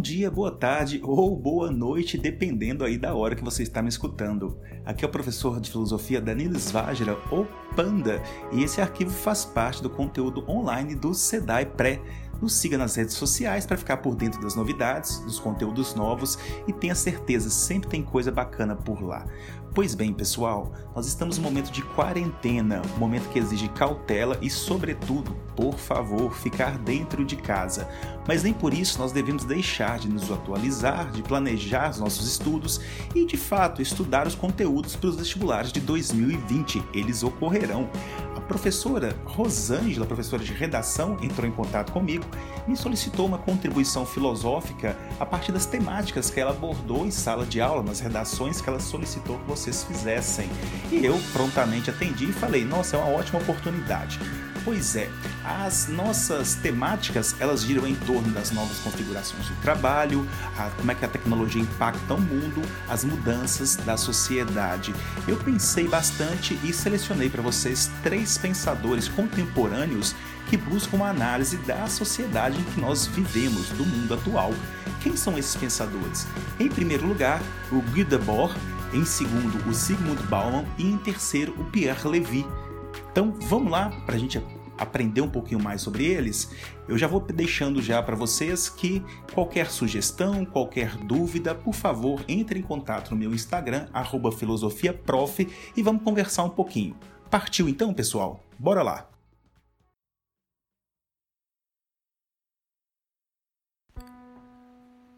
dia, boa tarde ou boa noite, dependendo aí da hora que você está me escutando. Aqui é o professor de filosofia Danilo Svágera, ou Panda, e esse arquivo faz parte do conteúdo online do SEDAI Pré. Nos siga nas redes sociais para ficar por dentro das novidades, dos conteúdos novos e tenha certeza, sempre tem coisa bacana por lá. Pois bem, pessoal, nós estamos um momento de quarentena, um momento que exige cautela e, sobretudo, por favor, ficar dentro de casa. Mas nem por isso nós devemos deixar de nos atualizar, de planejar os nossos estudos e, de fato, estudar os conteúdos para os vestibulares de 2020. Eles ocorrerão. Professora Rosângela, professora de redação, entrou em contato comigo e solicitou uma contribuição filosófica a partir das temáticas que ela abordou em sala de aula, nas redações que ela solicitou que vocês fizessem. E eu prontamente atendi e falei: "Nossa, é uma ótima oportunidade". Pois é, as nossas temáticas elas giram em torno das novas configurações do trabalho, a, como é que a tecnologia impacta o mundo, as mudanças da sociedade. Eu pensei bastante e selecionei para vocês três pensadores contemporâneos que buscam uma análise da sociedade em que nós vivemos, do mundo atual. Quem são esses pensadores? Em primeiro lugar, o Guy Debord, em segundo, o Sigmund Bauman e em terceiro, o Pierre Levy. Então vamos lá para a gente aprender um pouquinho mais sobre eles. Eu já vou deixando já para vocês que qualquer sugestão, qualquer dúvida, por favor, entre em contato no meu Instagram @filosofiaprof e vamos conversar um pouquinho. Partiu então, pessoal? Bora lá.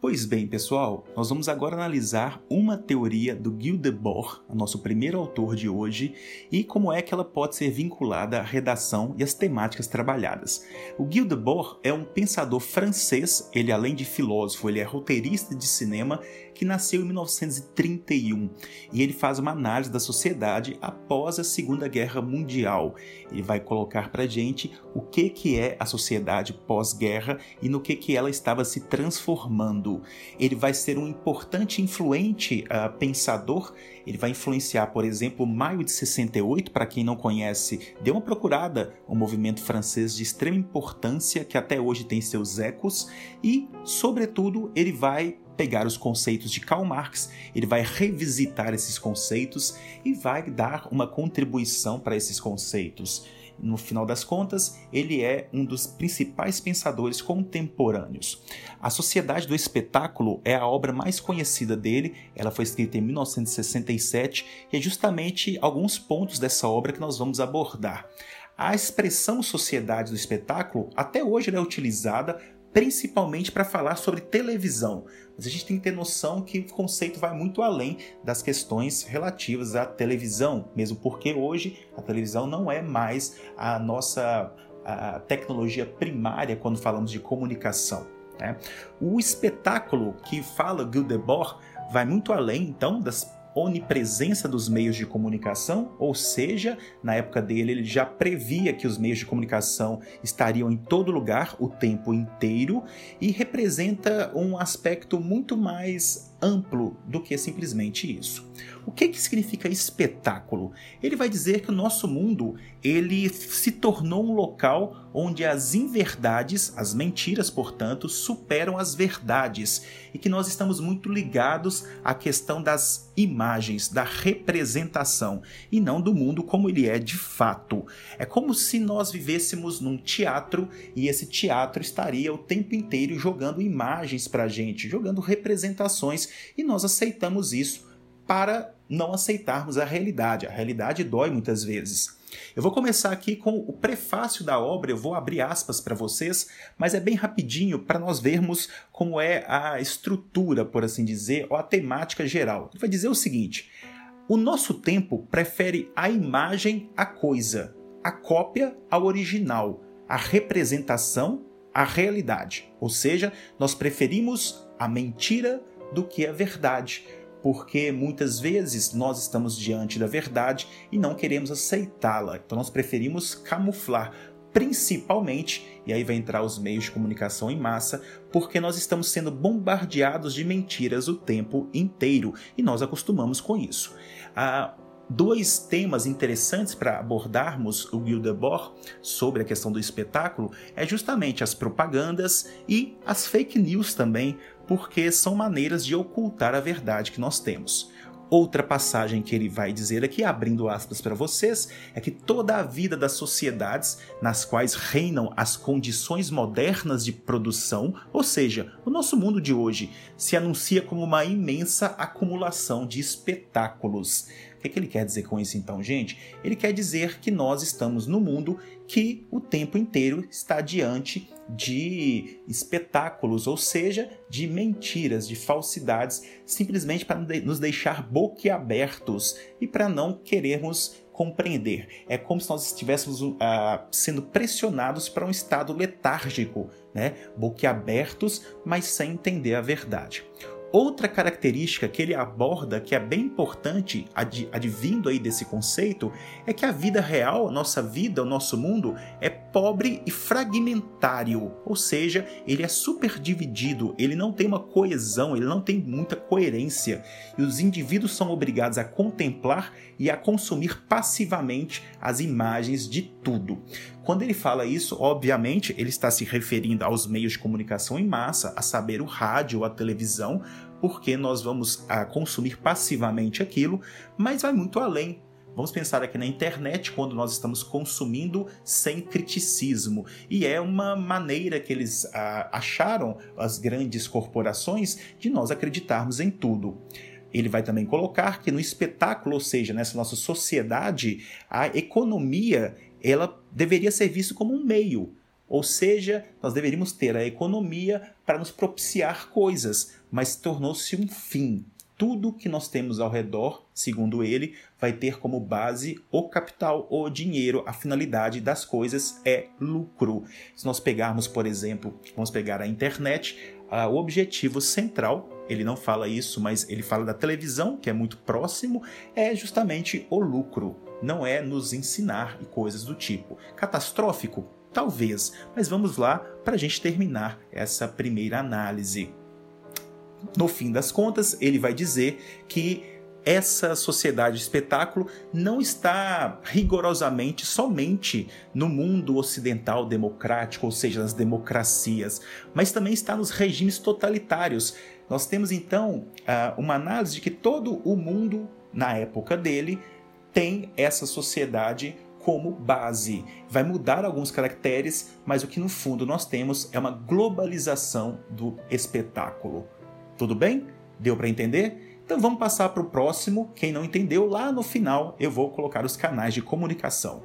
Pois bem, pessoal, nós vamos agora analisar uma teoria do Guy Debord, nosso primeiro autor de hoje, e como é que ela pode ser vinculada à redação e às temáticas trabalhadas. O Guy Debord é um pensador francês, ele além de filósofo, ele é roteirista de cinema que nasceu em 1931 e ele faz uma análise da sociedade após a Segunda Guerra Mundial. Ele vai colocar para gente o que que é a sociedade pós-guerra e no que que ela estava se transformando. Ele vai ser um importante influente uh, pensador. Ele vai influenciar, por exemplo, Maio de 68. Para quem não conhece, dê uma procurada. Um movimento francês de extrema importância que até hoje tem seus ecos e, sobretudo, ele vai pegar os conceitos de Karl Marx, ele vai revisitar esses conceitos e vai dar uma contribuição para esses conceitos. No final das contas, ele é um dos principais pensadores contemporâneos. A Sociedade do Espetáculo é a obra mais conhecida dele, ela foi escrita em 1967 e é justamente alguns pontos dessa obra que nós vamos abordar. A expressão sociedade do espetáculo até hoje é utilizada principalmente para falar sobre televisão. Mas a gente tem que ter noção que o conceito vai muito além das questões relativas à televisão, mesmo porque hoje a televisão não é mais a nossa a tecnologia primária quando falamos de comunicação. Né? O espetáculo que fala Gildebord vai muito além, então, das onipresença dos meios de comunicação, ou seja, na época dele ele já previa que os meios de comunicação estariam em todo lugar o tempo inteiro e representa um aspecto muito mais amplo do que simplesmente isso. O que, que significa espetáculo? Ele vai dizer que o nosso mundo ele se tornou um local onde as inverdades, as mentiras, portanto, superam as verdades e que nós estamos muito ligados à questão das imagens, da representação e não do mundo como ele é de fato. É como se nós vivêssemos num teatro e esse teatro estaria o tempo inteiro jogando imagens para gente, jogando representações e nós aceitamos isso para não aceitarmos a realidade. A realidade dói muitas vezes. Eu vou começar aqui com o prefácio da obra, eu vou abrir aspas para vocês, mas é bem rapidinho para nós vermos como é a estrutura, por assim dizer, ou a temática geral. Ele vai dizer o seguinte: o nosso tempo prefere a imagem à coisa, a cópia ao original, a representação à realidade. Ou seja, nós preferimos a mentira do que a verdade porque muitas vezes nós estamos diante da verdade e não queremos aceitá-la. Então nós preferimos camuflar, principalmente, e aí vai entrar os meios de comunicação em massa, porque nós estamos sendo bombardeados de mentiras o tempo inteiro e nós acostumamos com isso. Ah, dois temas interessantes para abordarmos o Gildebord sobre a questão do espetáculo é justamente as propagandas e as fake news também, porque são maneiras de ocultar a verdade que nós temos. Outra passagem que ele vai dizer aqui, abrindo aspas para vocês, é que toda a vida das sociedades nas quais reinam as condições modernas de produção, ou seja, o nosso mundo de hoje, se anuncia como uma imensa acumulação de espetáculos. O que, é que ele quer dizer com isso então, gente? Ele quer dizer que nós estamos no mundo que o tempo inteiro está diante de espetáculos, ou seja, de mentiras, de falsidades, simplesmente para nos deixar boquiabertos e para não querermos compreender. É como se nós estivéssemos uh, sendo pressionados para um estado letárgico, né? boquiabertos, mas sem entender a verdade. Outra característica que ele aborda, que é bem importante, advindo aí desse conceito, é que a vida real, nossa vida, o nosso mundo, é pobre e fragmentário, ou seja, ele é super dividido, ele não tem uma coesão, ele não tem muita coerência, e os indivíduos são obrigados a contemplar e a consumir passivamente as imagens de tudo. Quando ele fala isso, obviamente, ele está se referindo aos meios de comunicação em massa, a saber, o rádio, a televisão, porque nós vamos a, ah, consumir passivamente aquilo, mas vai muito além. Vamos pensar aqui na internet, quando nós estamos consumindo sem criticismo. E é uma maneira que eles a, ah, acharam, as grandes corporações, de nós acreditarmos em tudo. Ele vai também colocar que no espetáculo, ou seja, nessa nossa sociedade, a economia ela deveria ser vista como um meio. Ou seja, nós deveríamos ter a economia para nos propiciar coisas, mas tornou-se um fim. Tudo que nós temos ao redor, segundo ele, vai ter como base o capital, o dinheiro, a finalidade das coisas é lucro. Se nós pegarmos, por exemplo, vamos pegar a internet, o objetivo central ele não fala isso, mas ele fala da televisão, que é muito próximo, é justamente o lucro, não é nos ensinar e coisas do tipo. Catastrófico? Talvez, mas vamos lá para a gente terminar essa primeira análise. No fim das contas, ele vai dizer que essa sociedade de espetáculo não está rigorosamente somente no mundo ocidental democrático, ou seja, nas democracias, mas também está nos regimes totalitários. Nós temos então uma análise de que todo o mundo, na época dele, tem essa sociedade como base. Vai mudar alguns caracteres, mas o que no fundo nós temos é uma globalização do espetáculo. Tudo bem? Deu para entender? Então vamos passar para o próximo. Quem não entendeu, lá no final eu vou colocar os canais de comunicação.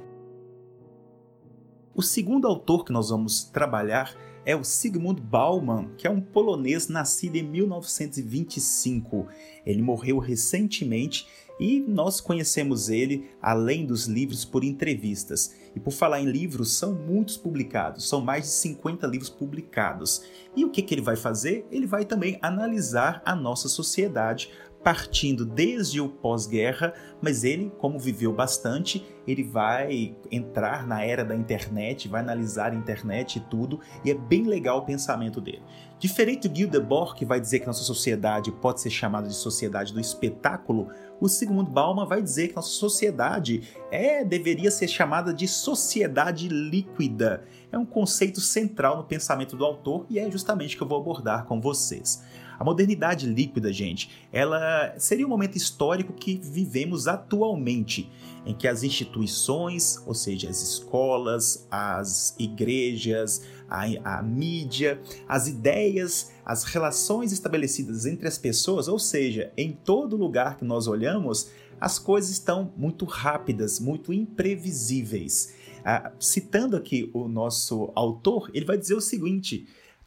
O segundo autor que nós vamos trabalhar é o Sigmund Bauman, que é um polonês nascido em 1925. Ele morreu recentemente e nós conhecemos ele, além dos livros, por entrevistas. E por falar em livros, são muitos publicados, são mais de 50 livros publicados. E o que, que ele vai fazer? Ele vai também analisar a nossa sociedade partindo desde o pós-guerra, mas ele, como viveu bastante, ele vai entrar na era da internet, vai analisar a internet e tudo, e é bem legal o pensamento dele. Diferente do Guy Debord, que vai dizer que nossa sociedade pode ser chamada de sociedade do espetáculo, o Sigmund Bauman vai dizer que nossa sociedade é deveria ser chamada de sociedade líquida. É um conceito central no pensamento do autor e é justamente que eu vou abordar com vocês. A modernidade líquida, gente, ela seria um momento histórico que vivemos atualmente, em que as instituições, ou seja, as escolas, as igrejas, a, a mídia, as ideias, as relações estabelecidas entre as pessoas, ou seja, em todo lugar que nós olhamos, as coisas estão muito rápidas, muito imprevisíveis. Ah, citando aqui o nosso autor, ele vai dizer o seguinte: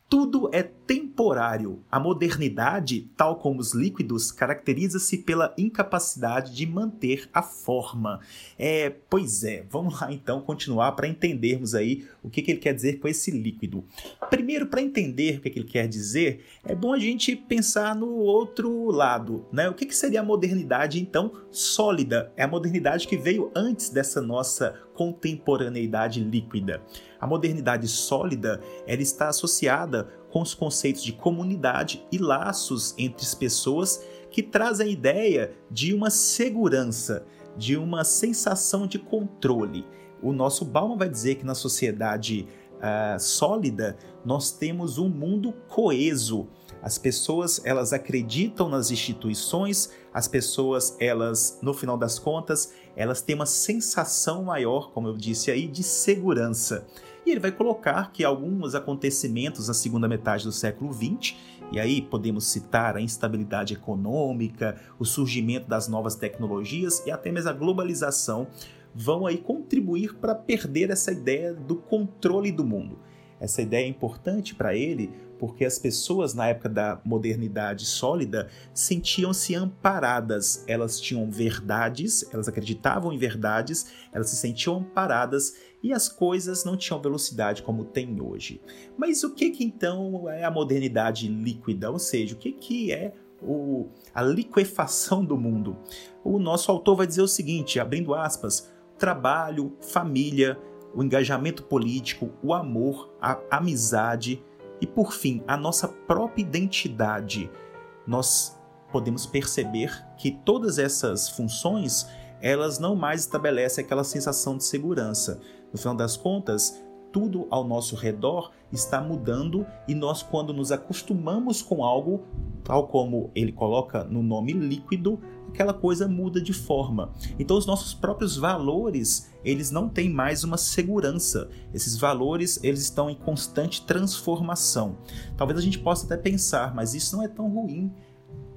tudo é temporário. A modernidade, tal como os líquidos, caracteriza-se pela incapacidade de manter a forma. É, pois é, vamos lá então continuar para entendermos aí o que, que, ele quer dizer com esse líquido. Primeiro, para entender o que, que, ele quer dizer, é bom a gente pensar no outro lado, né? O que, que seria a modernidade então sólida? É a modernidade que veio antes dessa nossa contemporaneidade líquida. A modernidade sólida ela está associada com os conceitos de comunidade e laços entre as pessoas que trazem a ideia de uma segurança, de uma sensação de controle. O nosso Bauman vai dizer que na sociedade uh, sólida, nós temos um mundo coeso. As pessoas, elas acreditam nas instituições, as pessoas, elas, no final das contas, elas têm uma sensação maior, como eu disse aí, de segurança. E ele vai colocar que alguns acontecimentos na segunda metade do século XX, e aí podemos citar a instabilidade econômica, o surgimento das novas tecnologias e até mesmo a globalização, vão aí contribuir para perder essa ideia do controle do mundo. Essa ideia é importante para ele porque as pessoas na época da modernidade sólida sentiam-se amparadas, elas tinham verdades, elas acreditavam em verdades, elas se sentiam amparadas e as coisas não tinham velocidade como tem hoje. Mas o que, que então é a modernidade líquida? Ou seja, o que, que é o, a liquefação do mundo? O nosso autor vai dizer o seguinte, abrindo aspas, trabalho, família, o engajamento político, o amor, a amizade e, por fim, a nossa própria identidade. Nós podemos perceber que todas essas funções elas não mais estabelecem aquela sensação de segurança. No final das contas, tudo ao nosso redor está mudando e nós, quando nos acostumamos com algo, tal como ele coloca no nome líquido, aquela coisa muda de forma. Então os nossos próprios valores, eles não têm mais uma segurança. Esses valores, eles estão em constante transformação. Talvez a gente possa até pensar, mas isso não é tão ruim.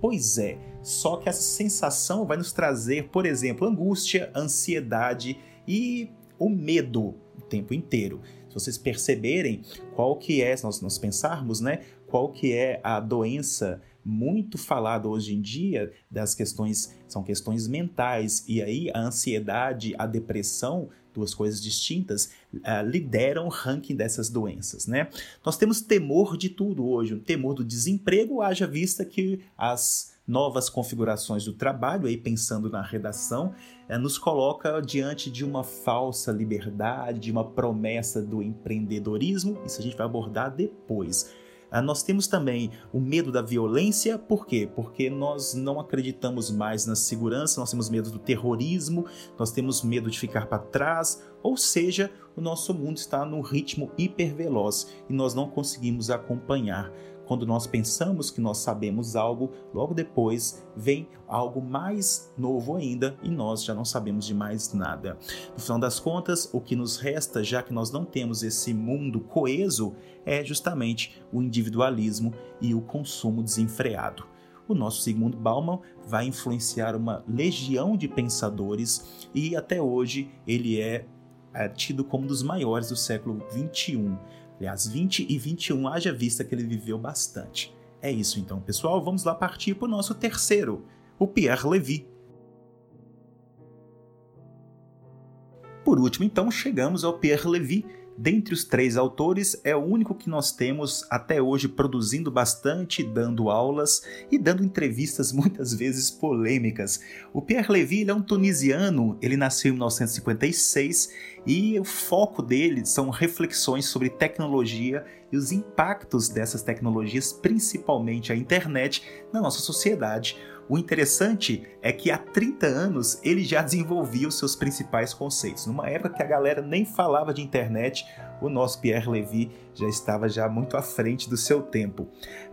Pois é, só que essa sensação vai nos trazer, por exemplo, angústia, ansiedade e o medo o tempo inteiro. Se vocês perceberem qual que é, se nós, nós pensarmos, né, qual que é a doença muito falada hoje em dia das questões, são questões mentais, e aí a ansiedade, a depressão, duas coisas distintas, uh, lideram o ranking dessas doenças, né? Nós temos temor de tudo hoje, um temor do desemprego, haja vista que as novas configurações do trabalho, aí pensando na redação, é, nos coloca diante de uma falsa liberdade, de uma promessa do empreendedorismo. Isso a gente vai abordar depois. Ah, nós temos também o medo da violência, por quê? Porque nós não acreditamos mais na segurança, nós temos medo do terrorismo, nós temos medo de ficar para trás, ou seja, o nosso mundo está num ritmo hiperveloz e nós não conseguimos acompanhar. Quando nós pensamos que nós sabemos algo, logo depois vem algo mais novo ainda e nós já não sabemos de mais nada. No final das contas, o que nos resta, já que nós não temos esse mundo coeso, é justamente o individualismo e o consumo desenfreado o nosso Sigmund Bauman vai influenciar uma legião de pensadores e até hoje ele é, é tido como um dos maiores do século XXI. Aliás, 20 e 21, haja vista que ele viveu bastante. É isso então, pessoal. Vamos lá partir para o nosso terceiro, o Pierre Levy. Por último, então, chegamos ao Pierre Levy, Dentre os três autores, é o único que nós temos até hoje produzindo bastante, dando aulas e dando entrevistas muitas vezes polêmicas. O Pierre Levy é um tunisiano, ele nasceu em 1956 e o foco dele são reflexões sobre tecnologia e os impactos dessas tecnologias, principalmente a internet, na nossa sociedade. O interessante é que há 30 anos ele já desenvolvia os seus principais conceitos. Numa época que a galera nem falava de internet, o nosso Pierre Levy já estava já muito à frente do seu tempo.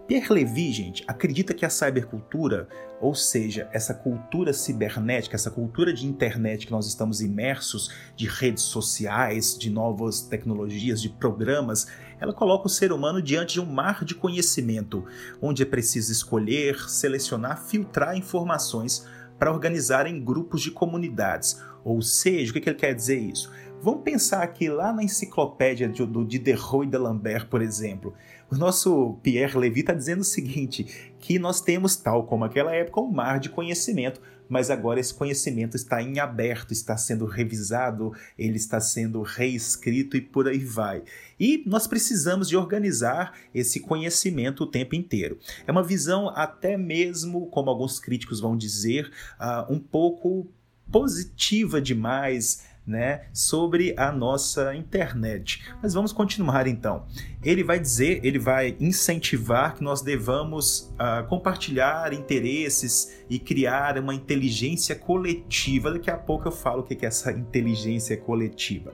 Pierre Levy, gente, acredita que a cybercultura, ou seja, essa cultura cibernética, essa cultura de internet que nós estamos imersos, de redes sociais, de novas tecnologias, de programas, ela coloca o ser humano diante de um mar de conhecimento, onde é preciso escolher, selecionar, filtrar informações para organizar em grupos de comunidades. Ou seja, o que ele quer dizer isso? Vamos pensar aqui lá na enciclopédia de, do Diderot e d'Alembert, por exemplo. O nosso Pierre Levy está dizendo o seguinte, que nós temos, tal como aquela época, um mar de conhecimento, mas agora esse conhecimento está em aberto, está sendo revisado, ele está sendo reescrito e por aí vai. E nós precisamos de organizar esse conhecimento o tempo inteiro. É uma visão até mesmo, como alguns críticos vão dizer, uh, um pouco positiva demais, né, sobre a nossa internet. Mas vamos continuar então. Ele vai dizer, ele vai incentivar que nós devamos uh, compartilhar interesses e criar uma inteligência coletiva. Daqui a pouco eu falo o que é essa inteligência coletiva.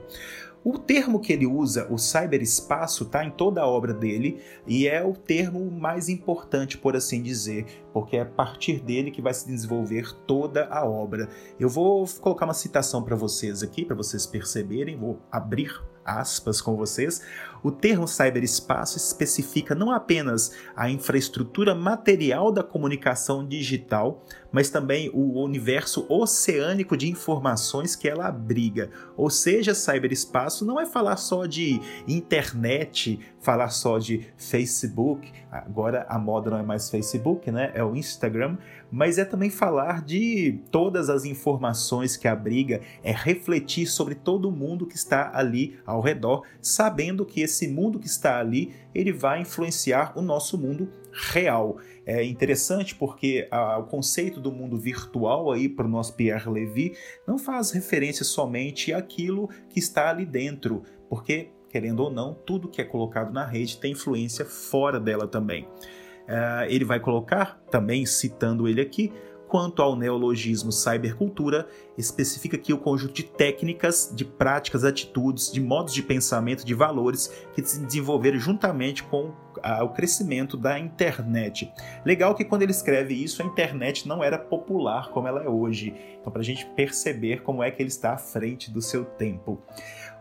O termo que ele usa, o cyberespaço, está em toda a obra dele e é o termo mais importante, por assim dizer, porque é a partir dele que vai se desenvolver toda a obra. Eu vou colocar uma citação para vocês aqui, para vocês perceberem, vou abrir aspas com vocês, o termo cyberespaço especifica não apenas a infraestrutura material da comunicação digital, mas também o universo oceânico de informações que ela abriga. Ou seja, cyberespaço não é falar só de internet, falar só de Facebook, agora a moda não é mais Facebook, né? É o Instagram, mas é também falar de todas as informações que abriga, é refletir sobre todo mundo que está ali ao redor, sabendo que esse mundo que está ali, ele vai influenciar o nosso mundo real. É interessante porque a, o conceito do mundo virtual aí para o nosso Pierre Levy não faz referência somente àquilo que está ali dentro, porque querendo ou não, tudo que é colocado na rede tem influência fora dela também. Uh, ele vai colocar, também citando ele aqui, quanto ao neologismo cybercultura, especifica aqui o conjunto de técnicas, de práticas, atitudes, de modos de pensamento, de valores que se desenvolveram juntamente com o crescimento da internet. Legal que quando ele escreve isso, a internet não era popular como ela é hoje. Então, para a gente perceber como é que ele está à frente do seu tempo.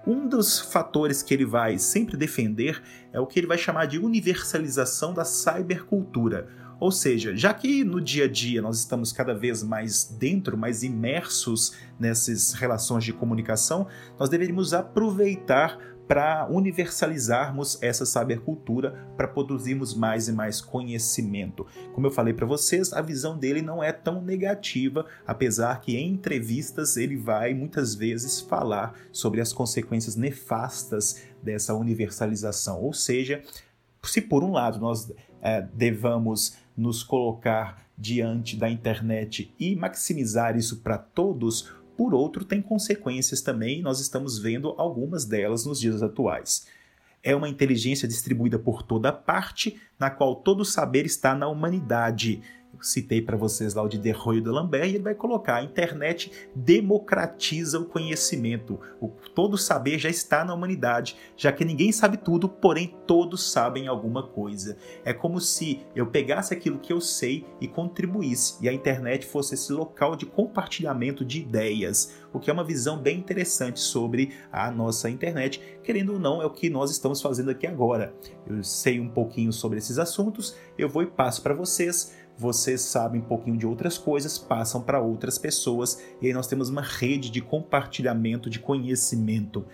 Um dos fatores que ele vai sempre defender é o que ele vai chamar de universalização da cybercultura. Ou seja, já que no dia a dia nós estamos cada vez mais dentro, mais imersos nessas relações de comunicação, nós deveríamos aproveitar para universalizarmos essa sabercultura, para produzirmos mais e mais conhecimento. Como eu falei para vocês, a visão dele não é tão negativa, apesar que em entrevistas ele vai muitas vezes falar sobre as consequências nefastas dessa universalização. Ou seja, se por um lado nós é, devamos nos colocar diante da internet e maximizar isso para todos, por outro, tem consequências também, e nós estamos vendo algumas delas nos dias atuais. É uma inteligência distribuída por toda parte, na qual todo saber está na humanidade, citei para vocês lá o de Derroio de Lambert, e ele vai colocar: a internet democratiza o conhecimento. O, todo saber já está na humanidade, já que ninguém sabe tudo, porém todos sabem alguma coisa. É como se eu pegasse aquilo que eu sei e contribuísse, e a internet fosse esse local de compartilhamento de ideias, o que é uma visão bem interessante sobre a nossa internet. Querendo ou não, é o que nós estamos fazendo aqui agora. Eu sei um pouquinho sobre esses assuntos, eu vou e passo para vocês vocês sabem um pouquinho de outras coisas, passam para outras pessoas, e aí nós temos uma rede de compartilhamento de conhecimento.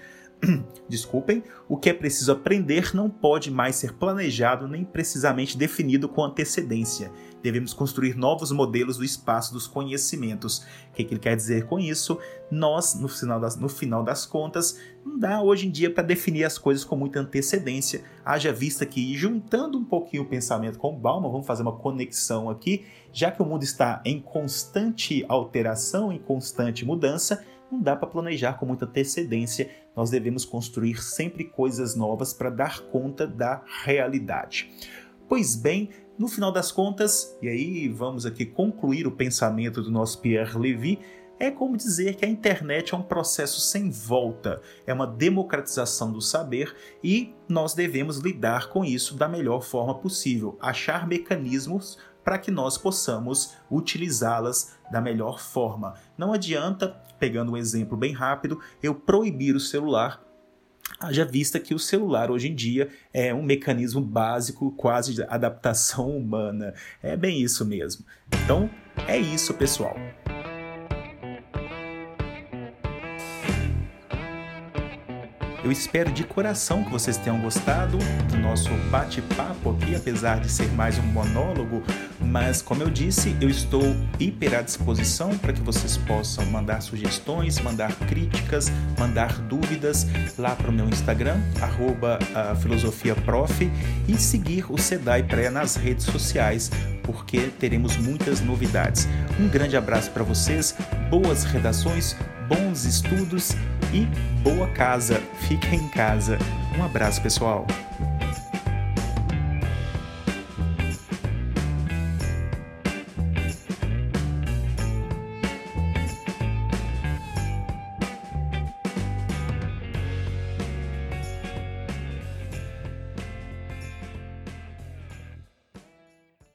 Desculpem, o que é preciso aprender não pode mais ser planejado nem precisamente definido com antecedência. Devemos construir novos modelos do espaço dos conhecimentos. O que, que ele quer dizer com isso? Nós, no final das, no final das contas, dá hoje em dia para definir as coisas com muita antecedência, haja vista que, juntando um pouquinho o pensamento com o vamos fazer uma conexão aqui, já que o mundo está em constante alteração, em constante mudança, não dá para planejar com muita antecedência, nós devemos construir sempre coisas novas para dar conta da realidade. Pois bem, no final das contas, e aí vamos aqui concluir o pensamento do nosso Pierre Levy, é como dizer que a internet é um processo sem volta, é uma democratização do saber e nós devemos lidar com isso da melhor forma possível, achar mecanismos para que nós possamos utilizá-las da melhor forma. Não adianta, pegando um exemplo bem rápido, eu proibir o celular Haja vista que o celular hoje em dia é um mecanismo básico, quase de adaptação humana. É bem isso mesmo. Então, é isso, pessoal. Eu espero de coração que vocês tenham gostado do nosso bate-papo aqui, apesar de ser mais um monólogo, mas como eu disse, eu estou hiper à disposição para que vocês possam mandar sugestões, mandar críticas, mandar dúvidas lá para o meu Instagram, filosofiaprof, e seguir o Sedai Pré nas redes sociais, porque teremos muitas novidades. Um grande abraço para vocês, boas redações, bons estudos e boa casa. Fica em casa. Um abraço, pessoal.